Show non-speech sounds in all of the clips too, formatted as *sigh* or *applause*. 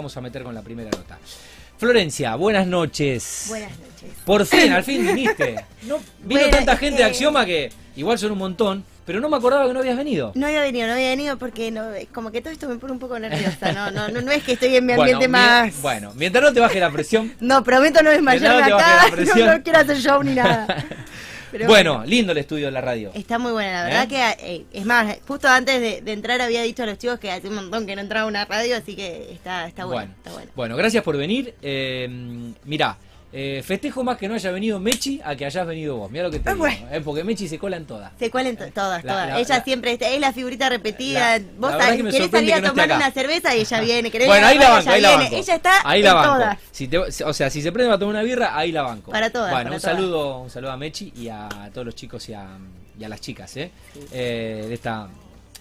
Vamos a meter con la primera nota. Florencia, buenas noches. Buenas noches. Por fin, al fin viniste. *laughs* No, vino Bueno, tanta gente de Axioma que igual son un montón, pero no me acordaba que no habías venido. No había venido, no había venido porque no, como que todo esto me pone un poco nerviosa. No, no, no, no es que estoy en mi Bueno, ambiente mi- más. Bueno, mientras no te baje la presión. *laughs* No, prometo no desmayarme acá. la *laughs* No, no quiero hacer show ni nada. Pero bueno, lindo el estudio de la radio. Está muy buena, la verdad ¿Eh? que, eh, es más, justo antes de, de entrar había dicho a los chicos que hace un montón que no entraba una radio, así que está, está bueno, bueno, está bueno. bueno, gracias por venir. Eh, mirá, eh, festejo más que no haya venido Mechi a que hayas venido vos. Mira lo que te digo, bueno. eh, porque Mechi se cola en todas. Se cuelen to- todas, La- todas. la- ella la- siempre es la figurita repetida. Vos sabés, que querés salir a no tomar una cerveza y ella viene. querés Bueno, ahí la banco, ella ahí la banco. Ella está ahí la banco. todas. Si te- o sea, si se prende para tomar una birra, ahí la banco. Para todas, Bueno, para un todas. saludo, un saludo a Mechi y a todos los chicos y a, y a las chicas, ¿eh? Eh, de esta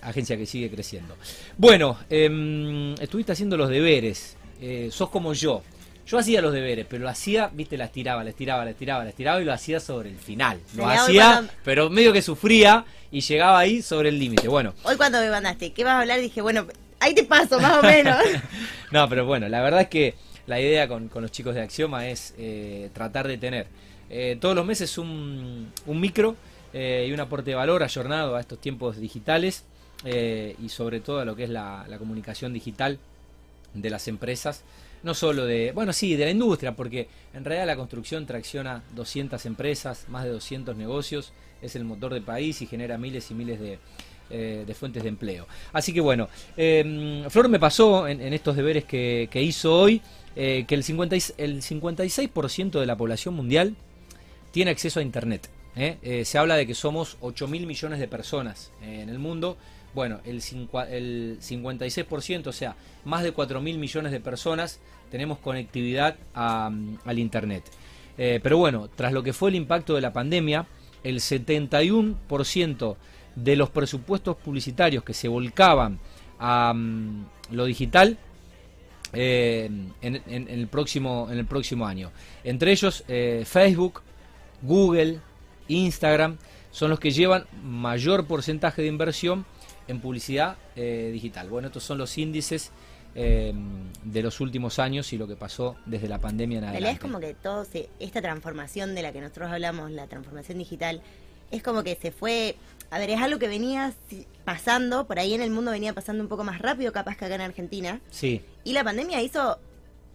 agencia que sigue creciendo. Bueno, em, estuviste haciendo los deberes. Eh, sos como yo. Yo hacía los deberes, pero lo hacía, viste, las tiraba, las tiraba, las tiraba, las tiraba y lo hacía sobre el final. Lo Mirá, hacía, cuando- pero medio que sufría y llegaba ahí sobre el límite. Bueno, Hoy cuando me mandaste, ¿qué vas a hablar? Dije, bueno, ahí te paso, más o menos. *laughs* No, pero bueno, la verdad es que la idea con, con los chicos de Axioma es eh, tratar de tener eh, todos los meses un, un micro eh, y un aporte de valor ayornado a estos tiempos digitales y sobre todo a lo que es la, la comunicación digital de las empresas. No solo de, bueno, sí, de la industria, porque en realidad la construcción tracciona 200 empresas, más de 200 negocios, es el motor del país y genera miles y miles de, eh, de fuentes de empleo. Así que bueno, eh, Flor me pasó en, estos deberes que, que hizo hoy eh, que el, 50 y- el 56% de la población mundial tiene acceso a Internet. ¿eh? Se habla de que somos 8 mil millones de personas en el mundo. Bueno, el, el 56%, o sea, más de 4 mil millones de personas tenemos conectividad a, mm, al Internet. Eh, pero bueno, tras lo que fue el impacto de la pandemia, el 71% de los presupuestos publicitarios que se volcaban a mm, lo digital eh, en el próximo, en el próximo año. Entre ellos eh, Facebook, Google, Instagram, son los que llevan mayor porcentaje de inversión en publicidad eh, digital. Bueno, estos son los índices eh, de los últimos años y lo que pasó desde la pandemia en adelante. es como que todo se, esta transformación de la que nosotros hablamos, la transformación digital, es como que se fue, a ver, es algo que venía pasando, por ahí en el mundo venía pasando un poco más rápido capaz que acá en Argentina, Sí, y la pandemia hizo,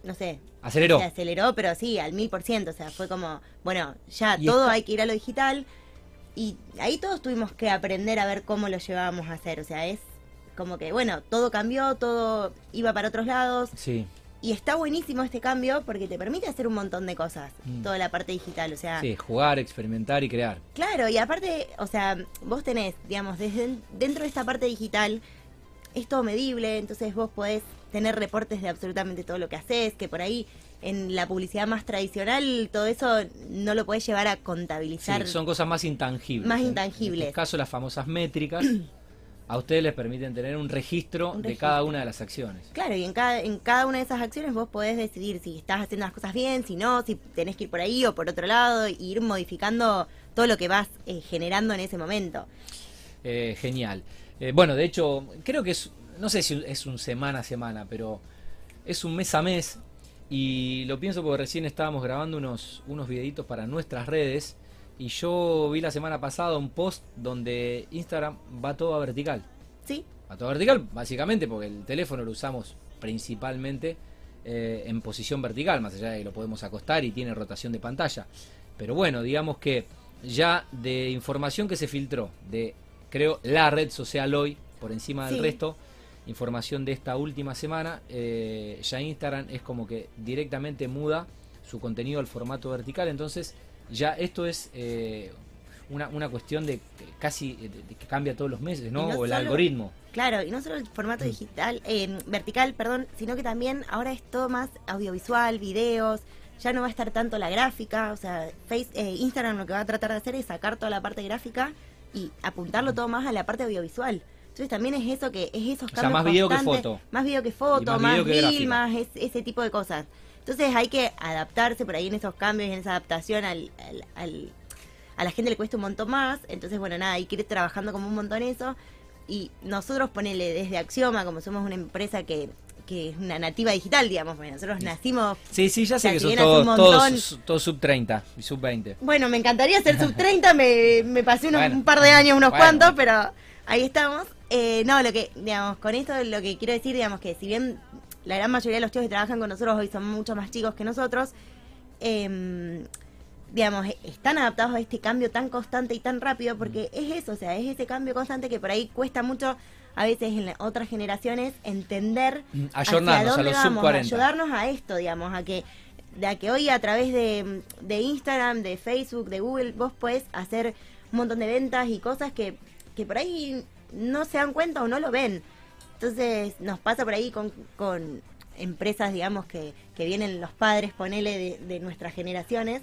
no sé, aceleró. se aceleró, pero sí, al mil por ciento, o sea, fue como, bueno, ya Y todo hay que ir a lo digital, y ahí todos tuvimos que aprender a ver cómo lo llevábamos a hacer, o sea, es como que, bueno, todo cambió, todo iba para otros lados, Sí, y está buenísimo este cambio porque te permite hacer un montón de cosas, Mm. toda la parte digital, o sea, sí, jugar, experimentar y crear. claro, y aparte, o sea, vos tenés, digamos, desde dentro de esta parte digital, es todo medible, entonces vos podés tener reportes de absolutamente todo lo que haces, que por ahí en la publicidad más tradicional todo eso no lo podés llevar a contabilizar. Sí, son cosas más intangibles. Más intangibles. En este caso, las famosas métricas a ustedes les permiten tener un registro, Un de cada una de las acciones. Claro, y en cada, en cada una de esas acciones vos podés decidir si estás haciendo las cosas bien, si no, si tenés que ir por ahí o por otro lado, y ir modificando todo lo que vas eh, generando en ese momento. Eh, genial. Eh, bueno, de hecho, creo que es, no sé si es un semana a semana, pero es un mes a mes. Y lo pienso porque recién estábamos grabando unos, unos videitos para nuestras redes. Y yo vi la semana pasada un post donde Instagram va todo a vertical. ¿Sí? A todo vertical, básicamente, porque el teléfono lo usamos principalmente eh, en posición vertical, más allá de que lo podemos acostar y tiene rotación de pantalla. Pero bueno, digamos que ya de información que se filtró de, creo, la red social hoy, por encima del Sí. resto, información de esta última semana, eh, ya Instagram es como que directamente muda su contenido al formato vertical, entonces ya esto es eh, una, una cuestión de casi de- que cambia todos los meses, ¿no? O el algoritmo. Claro, y no solo el formato digital, eh, vertical, perdón, sino que también ahora es todo más audiovisual, videos, ya no va a estar tanto la gráfica, o sea, Face, eh, Instagram lo que va a tratar de hacer es sacar toda la parte gráfica y apuntarlo todo más a la parte audiovisual. Entonces también es eso que es esos O sea, cambios más video que foto. más video que foto, Y más más, que reel, más es- ese tipo de cosas. Entonces hay que adaptarse por ahí en esos cambios, en esa adaptación al, al- al- a la gente le cuesta un montón más. Entonces, bueno, nada, hay que ir trabajando como un montón eso. Y nosotros, ponele desde Axioma, como somos una empresa que, que es una nativa digital, digamos, bueno, nosotros nacimos... Sí, sí, ya sé que hace todos, sub 30 y sub 20. Bueno, me encantaría ser sub *laughs* 30, me, me pasé unos, Bueno. un par de años, unos Bueno. cuantos, pero ahí estamos. Eh, no, lo que, digamos, con esto lo que quiero decir, digamos, que si bien la gran mayoría de los chicos que trabajan con nosotros hoy son mucho más chicos que nosotros, eh, digamos, están adaptados a este cambio tan constante y tan rápido, porque es eso, o sea, es ese cambio constante que por ahí cuesta mucho a veces en otras generaciones entender Mm, hacia ayornarnos a los sub vamos, 40. ayudarnos a esto, digamos, a que de a que hoy a través de, de Instagram, de Facebook, de Google, vos podés hacer un montón de ventas y cosas que, que por ahí no se dan cuenta o no lo ven. Entonces nos pasa por ahí con, con empresas, digamos, que, que vienen los padres, ponele, de, de nuestras generaciones,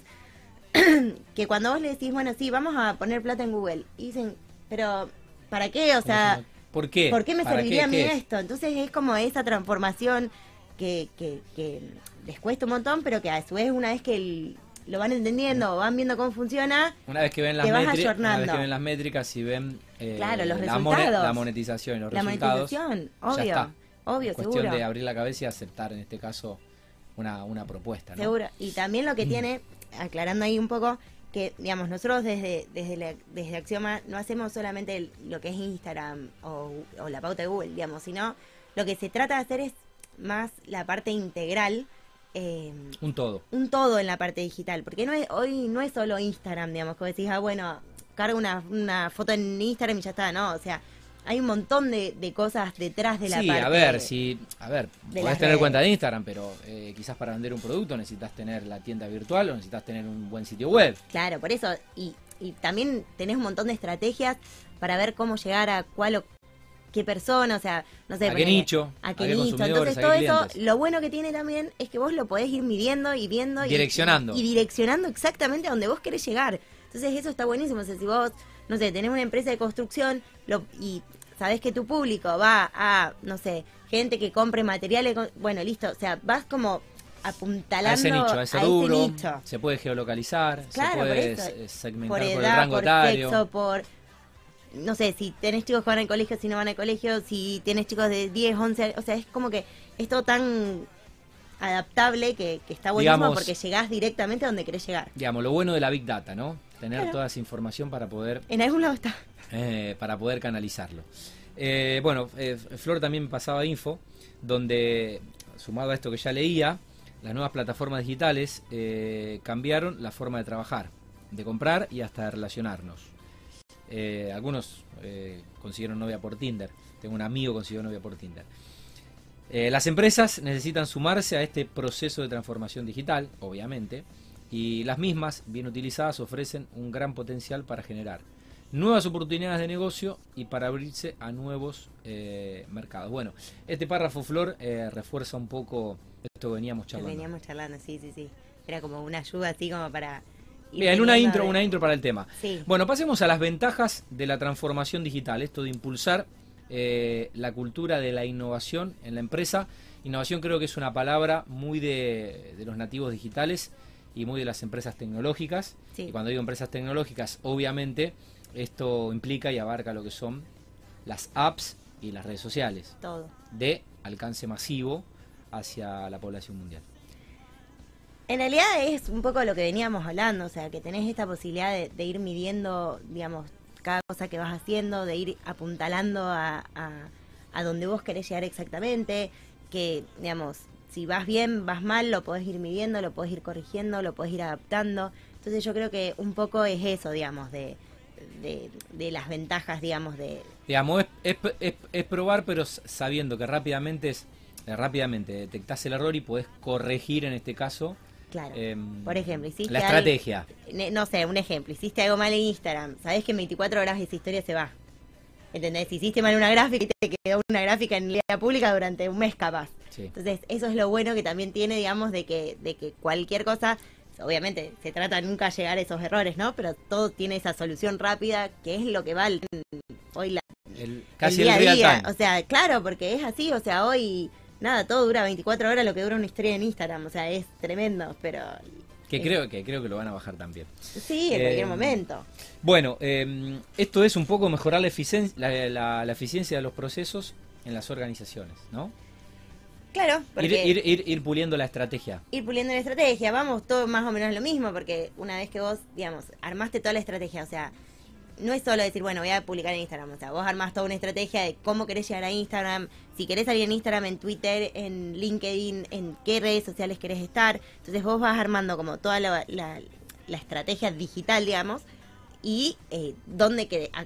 *clears throat* que cuando vos le decís, bueno, sí, vamos a poner plata en Google, y dicen, pero ¿para qué? O sea, ¿por qué? ¿por qué me ¿Para serviría qué? a mí esto? Entonces es como esa transformación que, que, que les cuesta un montón, pero que a su vez una vez que el- lo van entendiendo van viendo cómo funciona, Una vez que ven las métricas, una ayornando. vez que ven las métricas y ven eh, Claro, los la, mone- resultados. la monetización y los la resultados, monetización, ya obvio, está. obvio, es cuestión seguro. de abrir la cabeza y aceptar en este caso una, una propuesta, ¿no? Seguro. Y también lo que tiene, aclarando ahí un poco, que digamos, nosotros desde, desde, la- desde Axioma no hacemos solamente el- lo que es Instagram o, o la pauta de Google, digamos, sino lo que se trata de hacer es más la parte integral, eh, Un todo. un todo en la parte digital, porque no es, hoy no es solo Instagram, digamos, que vos decís, ah, bueno, cargo una, una foto en Instagram y ya está, no, o sea, hay un montón de, de cosas detrás de la sí, parte. a ver, si, a ver, podés tener cuenta de Instagram, pero eh, quizás para vender un producto necesitas tener la tienda virtual o necesitas tener un buen sitio web. Claro, por eso. Y, y también tenés un montón de estrategias para ver cómo llegar a cuál o qué persona, o sea, no sé. ¿A qué nicho? A ¿A qué nicho. Entonces ¿A todo eso, lo bueno que tiene también es que vos lo podés ir midiendo y viendo. y- Direccionando. Y, y direccionando exactamente a donde vos querés llegar. Entonces eso está buenísimo. O sea, si vos, no sé, tenés una empresa de construcción lo, y sabés que tu público va a, no sé, gente que compre materiales, bueno, listo. O sea, vas como apuntalando A ese nicho, a ese a nicho. se puede geolocalizar, Claro, se por puede eso. eh, segmentar por por, edad, el rango por etario. sexo, por no sé, si tenés chicos que van al colegio, si no van al colegio, si tenés chicos de 10, 11, años, o sea, es como que es todo tan adaptable que, que está buenísimo Digamos- porque llegás directamente a donde querés llegar. Digamos, lo bueno de la Big Data, ¿no? Tener Claro. toda esa información para poder En algún lado está. eh, para poder canalizarlo. Eh, bueno, eh, Flor también me pasaba info, donde, sumado a esto que ya leía, las nuevas plataformas digitales eh, cambiaron la forma de trabajar, de comprar y hasta de relacionarnos. Eh, algunos eh, consiguieron novia por Tinder. Tengo un amigo que consiguió novia por Tinder. Eh, las empresas necesitan sumarse a este proceso de transformación digital, obviamente, y las mismas, bien utilizadas, ofrecen un gran potencial para generar nuevas oportunidades de negocio y para abrirse a nuevos eh, mercados. Bueno, este párrafo, Flor, eh, refuerza un poco esto que veníamos charlando. veníamos charlando, sí, sí, sí. Era como una ayuda así como para... ir Bien, una intro, una intro para el tema. Sí. Bueno, pasemos a las ventajas de la transformación digital, esto de impulsar eh, la cultura de la innovación en la empresa. Innovación creo que es una palabra muy de, de los nativos digitales y muy de las empresas tecnológicas. Sí. Y cuando digo empresas tecnológicas, obviamente esto implica y abarca lo que son las apps y las redes sociales Todo. de alcance masivo hacia la población mundial. En realidad es un poco lo que veníamos hablando, o sea, que tenés esta posibilidad de, de ir midiendo, digamos, cada cosa que vas haciendo, de ir apuntalando a, a, a donde vos querés llegar exactamente, que, digamos, si vas bien, vas mal, lo podés ir midiendo, lo podés ir corrigiendo, lo podés ir adaptando. Entonces yo creo que un poco es eso, digamos, de, de, de las ventajas, digamos, de... Digamos, es, es- es- es probar, pero sabiendo que rápidamente es eh, rápidamente detectás el error y podés corregir en este caso Claro. em, Por ejemplo, hiciste la estrategia. No sé, un ejemplo, hiciste algo mal en Instagram, sabés que en 24 horas esa historia se va. ¿Entendés? Hiciste mal una gráfica y te quedó una gráfica en la pública durante un mes capaz. Sí. Entonces, eso es lo bueno que también tiene, digamos, de que, de que cualquier cosa, obviamente se trata de nunca llegar a esos errores, ¿no? Pero todo tiene esa solución rápida, que es lo que vale hoy la, El- el casi día el, a real día. time. O sea, claro, porque es así, o sea, hoy, nada, todo dura 24 horas lo que dura una historia en Instagram, o sea, es tremendo, pero que es- creo que creo que lo van a bajar también. sí, en Eh, cualquier momento. Bueno, em, esto es un poco mejorar la, eficien- la, la- la eficiencia de los procesos en las organizaciones, ¿no? Claro, porque Ir, ir, ir, ir puliendo la estrategia. ir puliendo la estrategia, vamos, todo más o menos lo mismo, porque una vez que vos, digamos, armaste toda la estrategia, o sea, no es solo decir, bueno, voy a publicar en Instagram, o sea, vos armás toda una estrategia de cómo querés llegar a Instagram, si querés salir en Instagram, en Twitter, en LinkedIn, en qué redes sociales querés estar, entonces vos vas armando como toda la, la- la estrategia digital, digamos, y eh, dónde querés, a,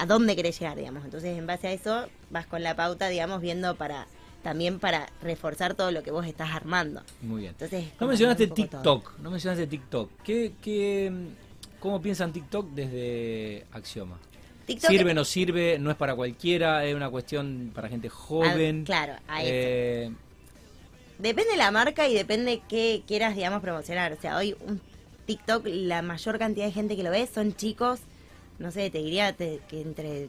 a dónde querés llegar, digamos, entonces en base a eso vas con la pauta, digamos, viendo para también para reforzar todo lo que vos estás armando. Muy bien. Entonces, No mencionaste todo. TikTok, no mencionaste TikTok. ¿Qué, qué, ¿Cómo piensan TikTok desde Axioma? TikTok- ¿Sirve, no sirve? ¿No es para cualquiera? ¿Es una cuestión para gente joven? Ah, claro, a eso. Eh, Depende de la marca y depende qué quieras, digamos, promocionar. O sea, hoy un TikTok, la mayor cantidad de gente que lo ve son chicos, no sé, te diría te- que entre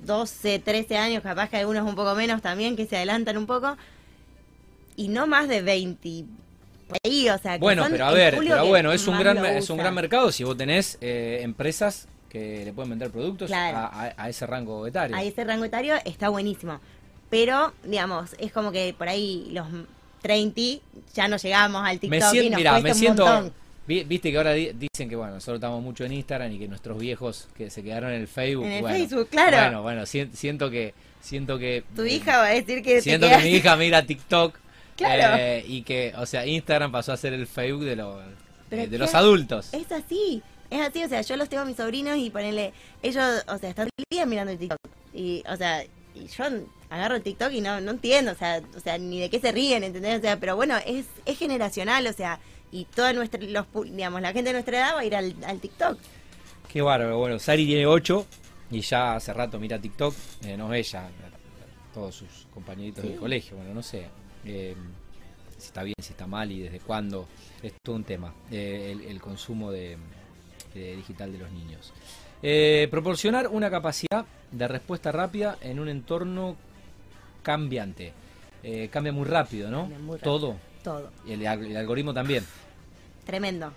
12, 13 años, capaz que algunos un poco menos también, que se adelantan un poco, y no más de 20 por ahí, o sea, que bueno, son pero a ver, pero bueno, es un gran es un gran mercado si vos tenés eh, empresas que le pueden vender productos Claro. a, a- a ese rango etario. a ese rango etario está buenísimo. Pero, digamos, es como que por ahí los 30 ya no llegamos al TikTok me y siento, nos mira, cuesta me un siento, montón. vi- viste que ahora di- dicen que bueno, nosotros estamos mucho en Instagram y que nuestros viejos que se quedaron en el Facebook, En el bueno, Facebook, claro. Bueno, bueno, si- siento que siento que Tu hija va a decir que te siento que mi hija mira TikTok Claro. eh, y que, o sea, Instagram pasó a ser el Facebook de los Pero eh, de los adultos. Es así, es así, o sea, yo los tengo a mis sobrinos y ponele, ellos, o sea, están todo el día mirando el TikTok. Y, o sea, y yo agarro el TikTok y no, no entiendo, o sea, o sea, ni de qué se ríen, ¿entendés? O sea, pero bueno, es, es generacional, o sea, y toda nuestra, los, digamos, la gente de nuestra edad va a ir al, al TikTok. Qué bárbaro. Bueno, Sari tiene 8 y ya hace rato mira TikTok. Eh, no es ella, todos sus compañeritos Sí. del colegio. Bueno, no sé eh, si está bien, si está mal y desde cuándo. Es todo un tema, eh, el, el consumo de, de digital de los niños. Eh, proporcionar una capacidad de respuesta rápida en un entorno cambiante. Eh, cambia muy rápido, ¿no? Cambia muy rápido. Todo. Todo. Y el, el algoritmo también. Tremendo.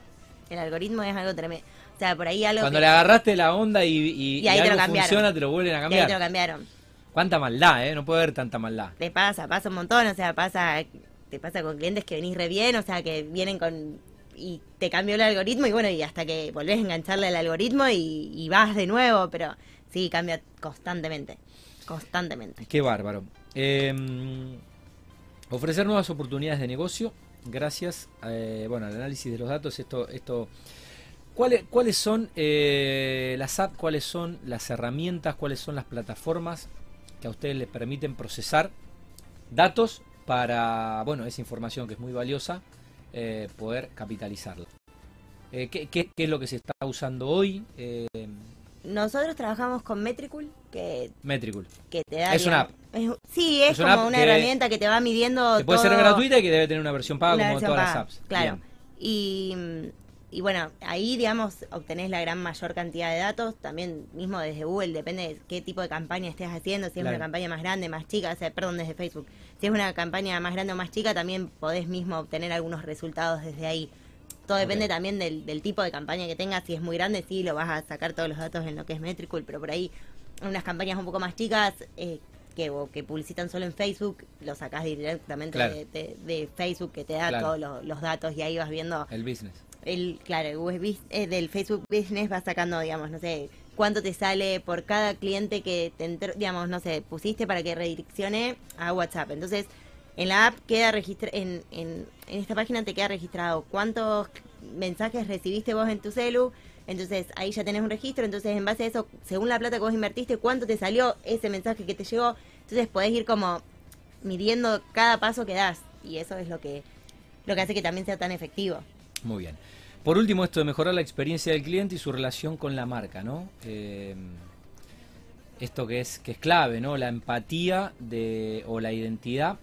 El algoritmo es algo tremendo. O sea, por ahí algo Cuando que- le agarraste la onda y, y- Y ahí y te lo algo cambiaron. funciona, te lo vuelven a y ahí cambiar. te lo cambiaron. Cuánta maldad, ¿eh? No puede haber tanta maldad. Te pasa, pasa un montón, o sea, pasa, te pasa con clientes que venís re bien, o sea, que vienen con y te cambió el algoritmo y bueno, y hasta que volvés a engancharle al algoritmo y, y vas de nuevo, pero sí, cambia constantemente, constantemente. Qué bárbaro. Eh, ofrecer nuevas oportunidades de negocio gracias eh, bueno, al análisis de los datos. Esto, esto, ¿cuáles, cuáles son eh, las apps, cuáles son las herramientas, cuáles son las plataformas que a ustedes les permiten procesar datos para, bueno, esa información que es muy valiosa, eh, poder capitalizarla? Eh, ¿qué, qué, qué es lo que se está usando hoy? Eh, Nosotros trabajamos con Metricool, que, Metricool. que te da... Es una es- sí, es, como app una herramienta que te va midiendo Que puede ser gratuita y que debe tener una versión paga como versión todas paga, las apps. Claro. Bien. Y, y bueno, ahí, digamos, obtenés la gran mayor cantidad de datos. También mismo desde Google, depende de qué tipo de campaña estés haciendo. Si es Claro. una campaña más grande, más chica, o sea, perdón, desde Facebook. Si es una campaña más grande o más chica, también podés mismo obtener algunos resultados desde ahí. Todo depende también del, del tipo de campaña que tengas. Si es muy grande, sí, lo vas a sacar todos los datos en lo que es Metricool, pero por ahí, unas campañas un poco más chicas, eh, que, o que publicitan solo en Facebook, lo sacás directamente Claro. de, de- de Facebook, que te da Claro. todos los, los datos y ahí vas viendo El business. El claro el USB eh, del Facebook Business va sacando digamos no sé cuánto te sale por cada cliente que te entró, digamos no sé pusiste para que redireccione a WhatsApp. Entonces en la app queda registra en, en, en esta página te queda registrado cuántos mensajes recibiste vos en tu celu. Entonces ahí ya tenés un registro. Entonces en base a eso según la plata que vos invertiste cuánto te salió ese mensaje que te llegó. Entonces podés ir como midiendo cada paso que das. Y eso es lo que lo que hace que también sea tan efectivo Muy bien. Por último, esto de mejorar la experiencia del cliente y su relación con la marca, ¿no? Eh, esto que es, que es clave, ¿no? La empatía de, o la identidad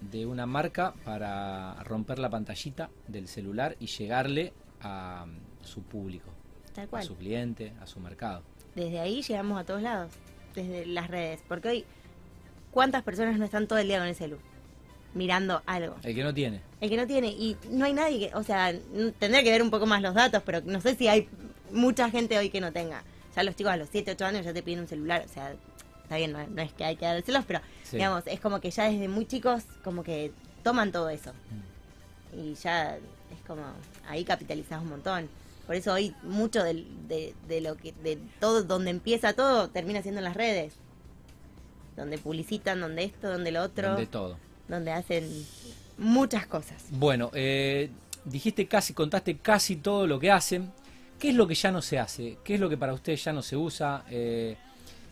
de una marca para romper la pantallita del celular y llegarle a su público, Tal a su cliente, a su mercado. Desde ahí llegamos a todos lados, desde las redes. Porque hoy, ¿cuántas personas no están todo el día con el celu? Mirando algo. El que no tiene. El que no tiene, y no hay nadie que, o sea, tendría que ver un poco más los datos, pero no sé si hay mucha gente hoy que no tenga. Ya los chicos a los 7, 8 años ya te piden un celular, o sea, está bien, no, no es que hay que dárselos, pero Sí. digamos, es como que ya desde muy chicos como que toman todo eso. Mm. Y ya es como, ahí capitalizás un montón. Por eso hoy mucho del- de, de lo que, de todo, donde empieza todo, termina siendo en las redes. Donde publicitan, donde esto, donde lo otro, De todo. Donde hacen muchas cosas. Bueno, eh, dijiste casi, contaste casi todo lo que hacen. ¿Qué es lo que ya no se hace? ¿Qué es lo que para ustedes ya no se usa? Eh,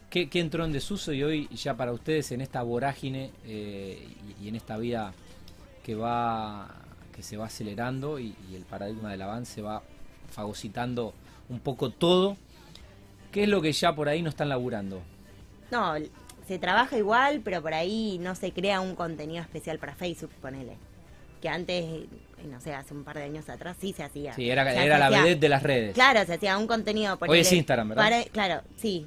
¿qué, qué entró en desuso y hoy ya para ustedes en esta vorágine eh, y, y en esta vida que va que se va acelerando y, y el paradigma del avance va fagocitando un poco todo? ¿Qué es lo que ya por ahí no están laburando? No, se trabaja igual, pero por ahí no se crea un contenido especial para Facebook, ponele. Que antes, eh, no sé, hace un par de años atrás sí se hacía. Sí, era, O sea, era se la hacía- vedette de las redes. Claro, se hacía un contenido. Hoy ponele, es Instagram, ¿verdad? para- claro, sí.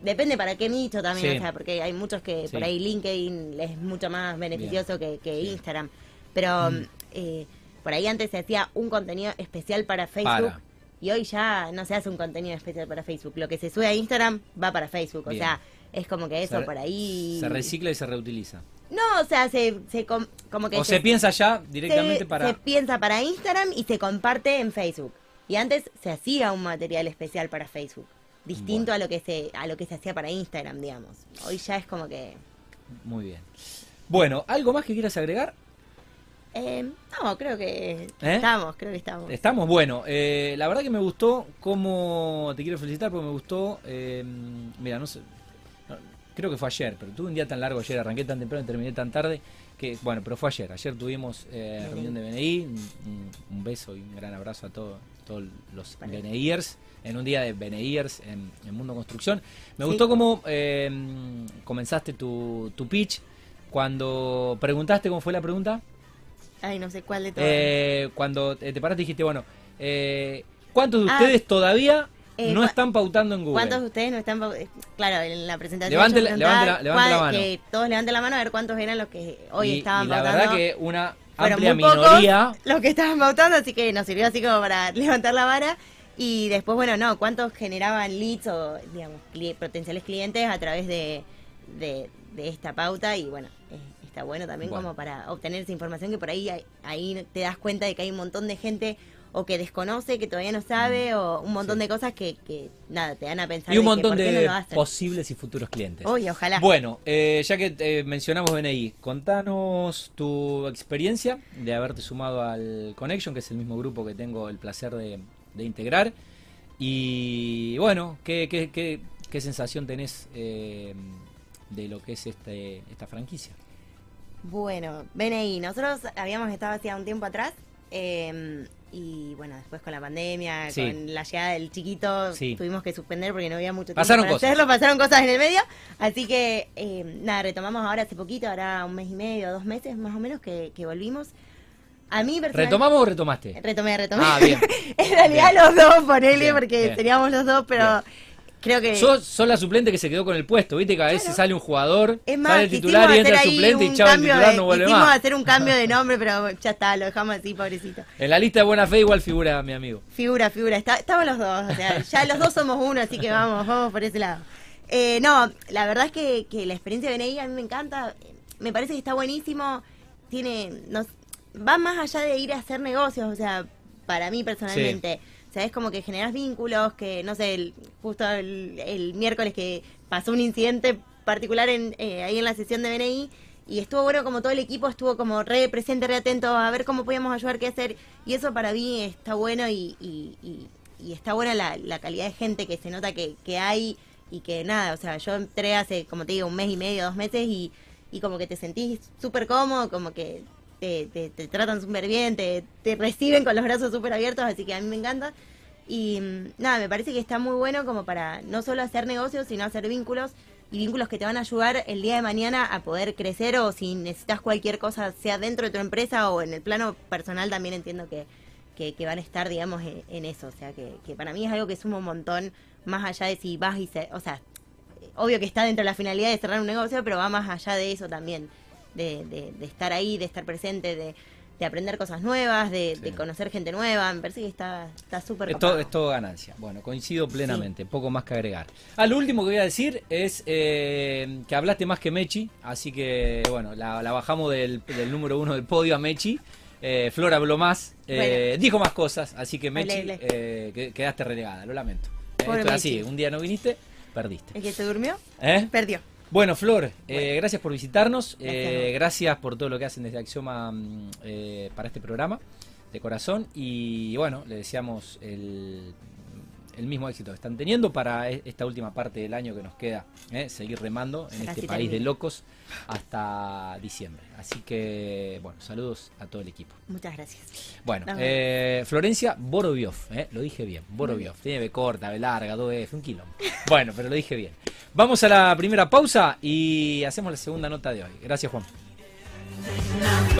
Depende para qué nicho también, Sí. o sea, porque hay muchos que Sí. por ahí LinkedIn es mucho más beneficioso que, que Instagram. Pero Mm. eh, por ahí antes se hacía un contenido especial para Facebook. Para. Y hoy ya no se hace un contenido especial para Facebook. Lo que se sube a Instagram va para Facebook. Bien. O sea, es como que eso Se- por ahí. Se recicla y se reutiliza. No, o sea, se, se com- como que O se piensa ya directamente para... se piensa para Instagram y se comparte en Facebook. Y antes se hacía un material especial para Facebook, distinto Bueno. a lo que se a lo que se hacía para Instagram, digamos. Hoy ya es como que Muy bien. Bueno, ¿algo más que quieras agregar? eh, no, creo que ¿Eh? estamos, creo que estamos. Estamos, bueno, eh, la verdad que me gustó cómo, te quiero felicitar porque me gustó, eh, mira, no sé, creo que fue ayer, pero tuve un día tan largo ayer, arranqué tan temprano y terminé tan tarde, que bueno, pero fue ayer, ayer tuvimos eh, reunión de BNI, un, beso y un gran abrazo a todos todos los. BNIers, en un día de BNIers en, en Mundo Construcción. Me Sí. gustó cómo eh, comenzaste tu, tu pitch, cuando preguntaste cómo fue la pregunta. Ay, no sé cuál de todos. Eh, cuando te te paraste dijiste, bueno, eh, ¿cuántos de Ah, ustedes todavía eh, no están pautando en Google? ¿Cuántos de ustedes no están pau- eh, Claro, en la presentación Levante la- levante la- levante la cuál- mano. que todos levanten la mano a ver cuántos eran los que hoy y, estaban y la pautando. verdad que una amplia muy minoría los que estaban pautando, así que nos sirvió así como para *laughs* levantar la vara. Y después, bueno, no, cuántos generaban leads o, digamos, cli- potenciales clientes a través de, de, de esta pauta. Y bueno, eh, está bueno también Bueno. como para obtener esa información que por ahí, ahí te das cuenta de que hay un montón de gente o que desconoce, que todavía no sabe, o un montón Mm. Sí. de cosas que, que, nada, te dan a pensar. y un de montón ¿por qué no de posibles y futuros clientes. Uy, ojalá. Bueno, eh, ya que eh, mencionamos BNI, contanos tu experiencia de haberte sumado al Connection, que es el mismo grupo que tengo el placer de, de integrar. Y bueno, ¿qué, qué, qué, qué sensación tenés eh, de lo que es este, esta franquicia? Bueno, BNI, nosotros habíamos estado hacía un tiempo atrás eh, y bueno, después con la pandemia, Sí. con la llegada del chiquito, Sí. tuvimos que suspender porque no había mucho tiempo Pasaron para cosas. hacerlo, pasaron cosas en el medio, así que eh, nada, retomamos ahora hace poquito, ahora un mes y medio, dos meses más o menos que, que volvimos. A mí. ¿Retomamos o retomaste? Retomé, retomé. Ah, bien. *laughs* en realidad Bien. los dos, ponele, Bien, porque bien. teníamos los dos, pero creo que... Sos, sos la suplente que se quedó con el puesto, viste que a veces Claro. sale un jugador, Es más, sale el titular y entra el suplente y chao, el titular de- no vuelve quisimos más. hacer un cambio de *laughs* nombre, pero ya está, lo dejamos así, pobrecito. En la lista de buena fe igual figura mi amigo. Figura, figura. Está, estamos los dos. O sea, *laughs* ya los dos somos uno, así que vamos, vamos por ese lado. Eh, no, la verdad es que, que la experiencia de BNI a mí me encanta. Me parece que está buenísimo. Tiene. Nos, va más allá de ir a hacer negocios, o sea, para mí personalmente. Sea, es como que generas vínculos, que no sé, el- justo el, miércoles que pasó un incidente particular en, eh, ahí en la sesión de BNI y estuvo bueno como todo el equipo estuvo como re presente, re atento a ver cómo podíamos ayudar, qué hacer y eso para mí está bueno y, y, y- y está buena la, la calidad de gente que se nota que, que hay y que nada, o sea, yo entré hace, como te digo, un mes y medio, dos meses y, y como que te sentís súper cómodo, como que te, te, te tratan súper bien, te, reciben con los brazos súper abiertos, así que a mí me encanta. Y mm, nada, me parece que está muy bueno como para no solo hacer negocios, sino hacer vínculos y vínculos que te van a ayudar el día de mañana a poder crecer o si necesitas cualquier cosa, sea dentro de tu empresa o en el plano personal, también entiendo que, que, van a estar, digamos, en, en eso. O sea, que, que para mí es algo que suma un montón más allá de si vas y se... O sea, obvio que está dentro de la finalidad de cerrar un negocio, pero va más allá de eso también, de, de, de estar ahí, de estar presente, de, de aprender cosas nuevas, de, Sí. de conocer gente nueva. Me parece que está está súper Es copado. todo, es todo ganancia. Bueno, coincido plenamente, poco más que agregar. Ah, lo último que voy a decir es eh, que hablaste más que Mechi, así que bueno, la, la bajamos del, del número uno del podio a Mechi. Eh, Flor habló más, eh, Bueno. dijo más cosas, así que Mechi eh, que- quedaste relegada, lo lamento. Esto es así, un día no viniste, perdiste. El que se durmió, ¿Eh? perdió. Bueno, Flor, eh, gracias por visitarnos, Gracias, eh, gracias por todo lo que hacen desde Axioma mm, eh, para este programa, de corazón, y bueno, le deseamos el, el mismo éxito que están teniendo para e- esta última parte del año que nos queda, eh, seguir remando en este país de locos hasta diciembre. Así que, bueno, saludos a todo el equipo. Muchas gracias. Bueno, eh, Florencia Boroviov, eh, lo dije bien, Boroviov. Tiene B corta, B larga, 2F, un quilombo. *laughs* Bueno, pero lo dije bien. Vamos a la primera pausa y hacemos la segunda nota de hoy. Gracias, Juan.